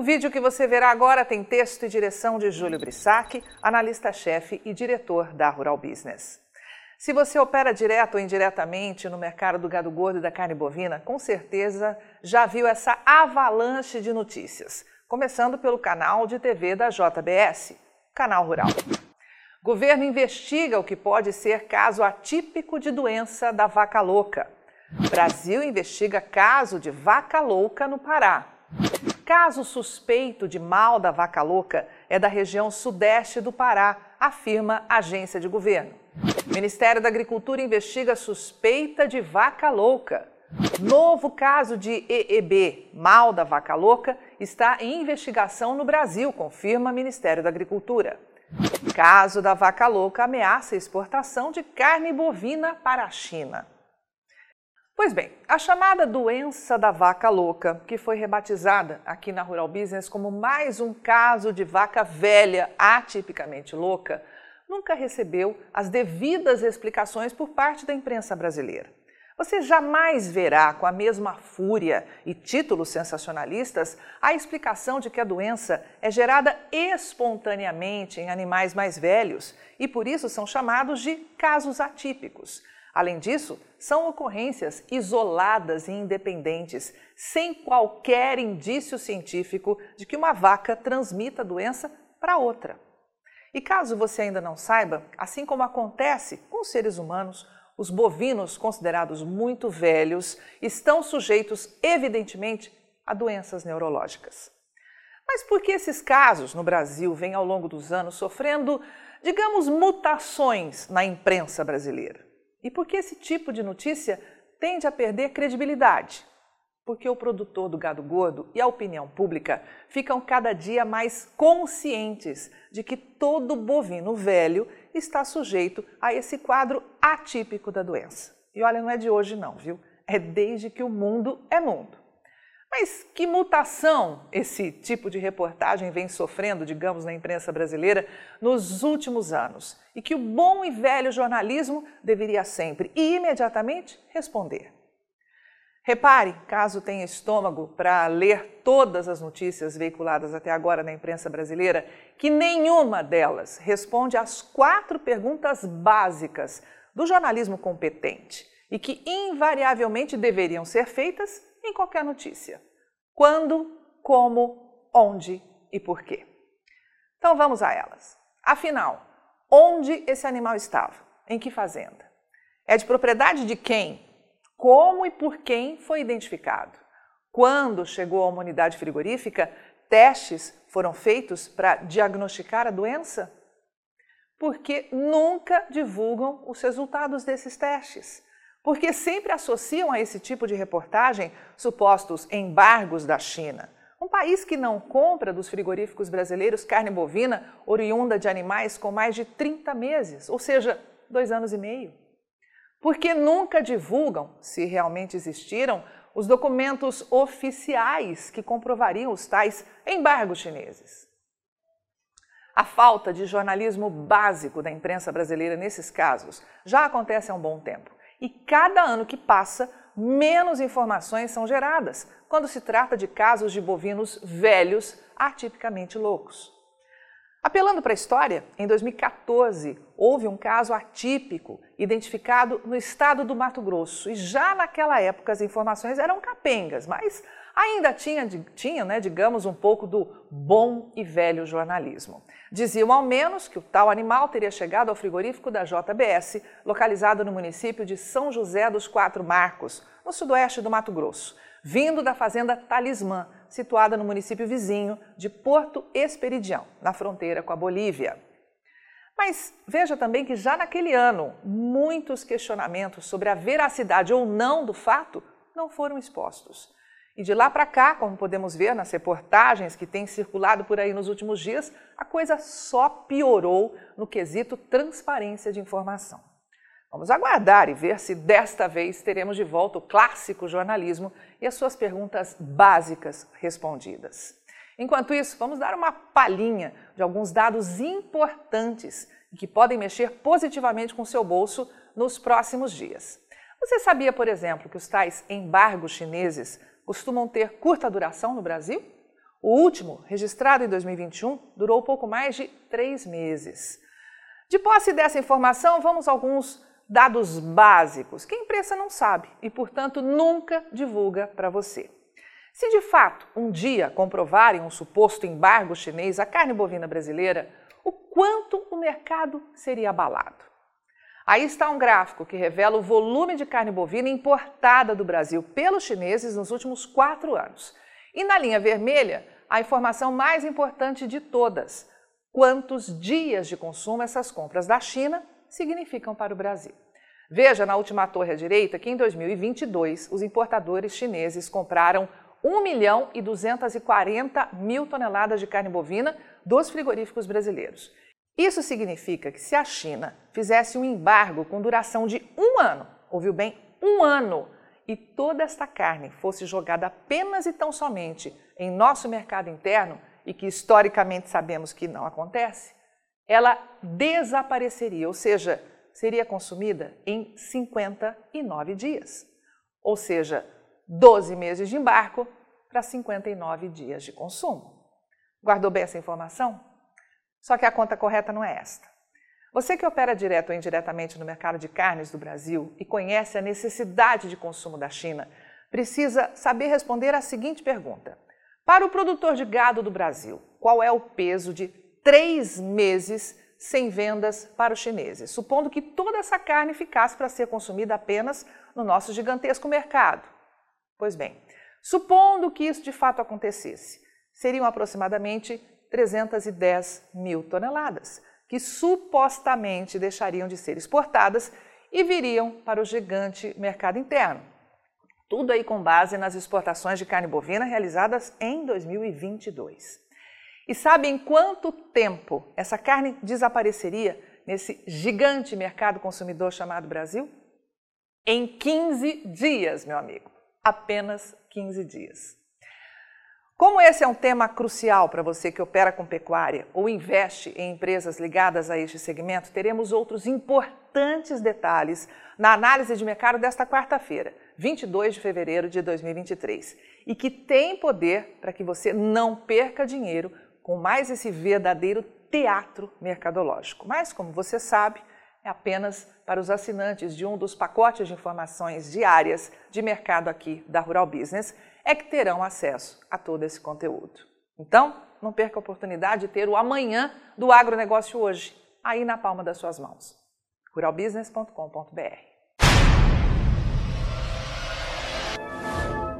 O vídeo que você verá agora tem texto e direção de Júlio Brissac, analista-chefe e diretor da Rural Business. Se você opera direto ou indiretamente no mercado do gado gordo e da carne bovina, com certeza já viu essa avalanche de notícias, começando pelo canal de TV da JBS, Canal Rural. Governo investiga o que pode ser caso atípico de doença da vaca louca. Brasil investiga caso de vaca louca no Pará caso suspeito de mal da vaca louca é da região sudeste do Pará, afirma agência de governo. Ministério da Agricultura investiga suspeita de vaca louca. Novo caso de EEB, mal da vaca louca, está em investigação no Brasil, confirma Ministério da Agricultura. Caso da vaca louca ameaça exportação de carne bovina para a China. Pois bem, a chamada doença da vaca louca, que foi rebatizada aqui na Rural Business como mais um caso de vaca velha atipicamente louca, nunca recebeu as devidas explicações por parte da imprensa brasileira. Você jamais verá com a mesma fúria e títulos sensacionalistas a explicação de que a doença é gerada espontaneamente em animais mais velhos e por isso são chamados de casos atípicos Além disso, são ocorrências isoladas e independentes, sem qualquer indício científico de que uma vaca transmita a doença para outra. E caso você ainda não saiba, assim como acontece com os seres humanos, os bovinos considerados muito velhos estão sujeitos, evidentemente, a doenças neurológicas. Mas por que esses casos no Brasil vêm ao longo dos anos sofrendo, digamos, mutações na imprensa brasileira? E por que esse tipo de notícia tende a perder credibilidade? Porque o produtor do gado gordo e a opinião pública ficam cada dia mais conscientes de que todo bovino velho está sujeito a esse quadro atípico da doença. E olha, não é de hoje não, viu? É desde que o mundo é mundo. Mas que mutação esse tipo de reportagem vem sofrendo, digamos, na imprensa brasileira nos últimos anos e que o bom e velho jornalismo deveria sempre e imediatamente responder. Repare, caso tenha estômago para ler todas as notícias veiculadas até agora na imprensa brasileira, que nenhuma delas responde às quatro perguntas básicas do jornalismo competente e que invariavelmente deveriam ser feitas em qualquer notícia. Quando, como, onde e por quê. Então vamos a elas. Afinal, onde esse animal estava? Em que fazenda? É de propriedade de quem? Como e por quem foi identificado? Quando chegou a uma unidade frigorífica, testes foram feitos para diagnosticar a doença? Porque nunca divulgam os resultados desses testes porque sempre associam a esse tipo de reportagem supostos embargos da China. Um país que não compra dos frigoríficos brasileiros carne bovina oriunda de animais com mais de 30 meses, ou seja, dois anos e meio. Porque nunca divulgam, se realmente existiram, os documentos oficiais que comprovariam os tais embargos chineses. A falta de jornalismo básico da imprensa brasileira nesses casos já acontece há um bom tempo e cada ano que passa, menos informações são geradas quando se trata de casos de bovinos velhos atipicamente loucos. Apelando para a história, em 2014 houve um caso atípico identificado no estado do Mato Grosso e já naquela época as informações eram capengas, mas ainda tinha, tinha né, digamos, um pouco do bom e velho jornalismo. Diziam ao menos que o tal animal teria chegado ao frigorífico da JBS, localizado no município de São José dos Quatro Marcos, no sudoeste do Mato Grosso, vindo da fazenda Talismã, situada no município vizinho de Porto Esperidião, na fronteira com a Bolívia. Mas veja também que já naquele ano, muitos questionamentos sobre a veracidade ou não do fato não foram expostos. E de lá para cá, como podemos ver nas reportagens que têm circulado por aí nos últimos dias, a coisa só piorou no quesito transparência de informação. Vamos aguardar e ver se desta vez teremos de volta o clássico jornalismo e as suas perguntas básicas respondidas. Enquanto isso, vamos dar uma palhinha de alguns dados importantes que podem mexer positivamente com seu bolso nos próximos dias. Você sabia, por exemplo, que os tais embargos chineses costumam ter curta duração no Brasil? O último, registrado em 2021, durou pouco mais de três meses. De posse dessa informação, vamos a alguns dados básicos que a imprensa não sabe e, portanto, nunca divulga para você. Se de fato um dia comprovarem um suposto embargo chinês à carne bovina brasileira, o quanto o mercado seria abalado. Aí está um gráfico que revela o volume de carne bovina importada do Brasil pelos chineses nos últimos quatro anos. E na linha vermelha, a informação mais importante de todas: quantos dias de consumo essas compras da China significam para o Brasil. Veja na última torre à direita que em 2022 os importadores chineses compraram 1 milhão e 240 mil toneladas de carne bovina dos frigoríficos brasileiros. Isso significa que se a China fizesse um embargo com duração de um ano, ouviu bem, um ano, e toda esta carne fosse jogada apenas e tão somente em nosso mercado interno, e que historicamente sabemos que não acontece, ela desapareceria, ou seja, seria consumida em 59 dias. Ou seja, 12 meses de embarco para 59 dias de consumo. Guardou bem essa informação? Só que a conta correta não é esta. Você que opera direto ou indiretamente no mercado de carnes do Brasil e conhece a necessidade de consumo da China, precisa saber responder a seguinte pergunta: Para o produtor de gado do Brasil, qual é o peso de três meses sem vendas para os chineses, supondo que toda essa carne ficasse para ser consumida apenas no nosso gigantesco mercado? Pois bem, supondo que isso de fato acontecesse, seriam aproximadamente 310 mil toneladas, que supostamente deixariam de ser exportadas e viriam para o gigante mercado interno. Tudo aí com base nas exportações de carne bovina realizadas em 2022. E sabe em quanto tempo essa carne desapareceria nesse gigante mercado consumidor chamado Brasil? Em 15 dias, meu amigo. Apenas 15 dias. Como esse é um tema crucial para você que opera com pecuária ou investe em empresas ligadas a este segmento, teremos outros importantes detalhes na análise de mercado desta quarta-feira, 22 de fevereiro de 2023, e que tem poder para que você não perca dinheiro com mais esse verdadeiro teatro mercadológico. Mas, como você sabe, é apenas para os assinantes de um dos pacotes de informações diárias de mercado aqui da Rural Business é que terão acesso a todo esse conteúdo. Então, não perca a oportunidade de ter o amanhã do agronegócio hoje, aí na palma das suas mãos. ruralbusiness.com.br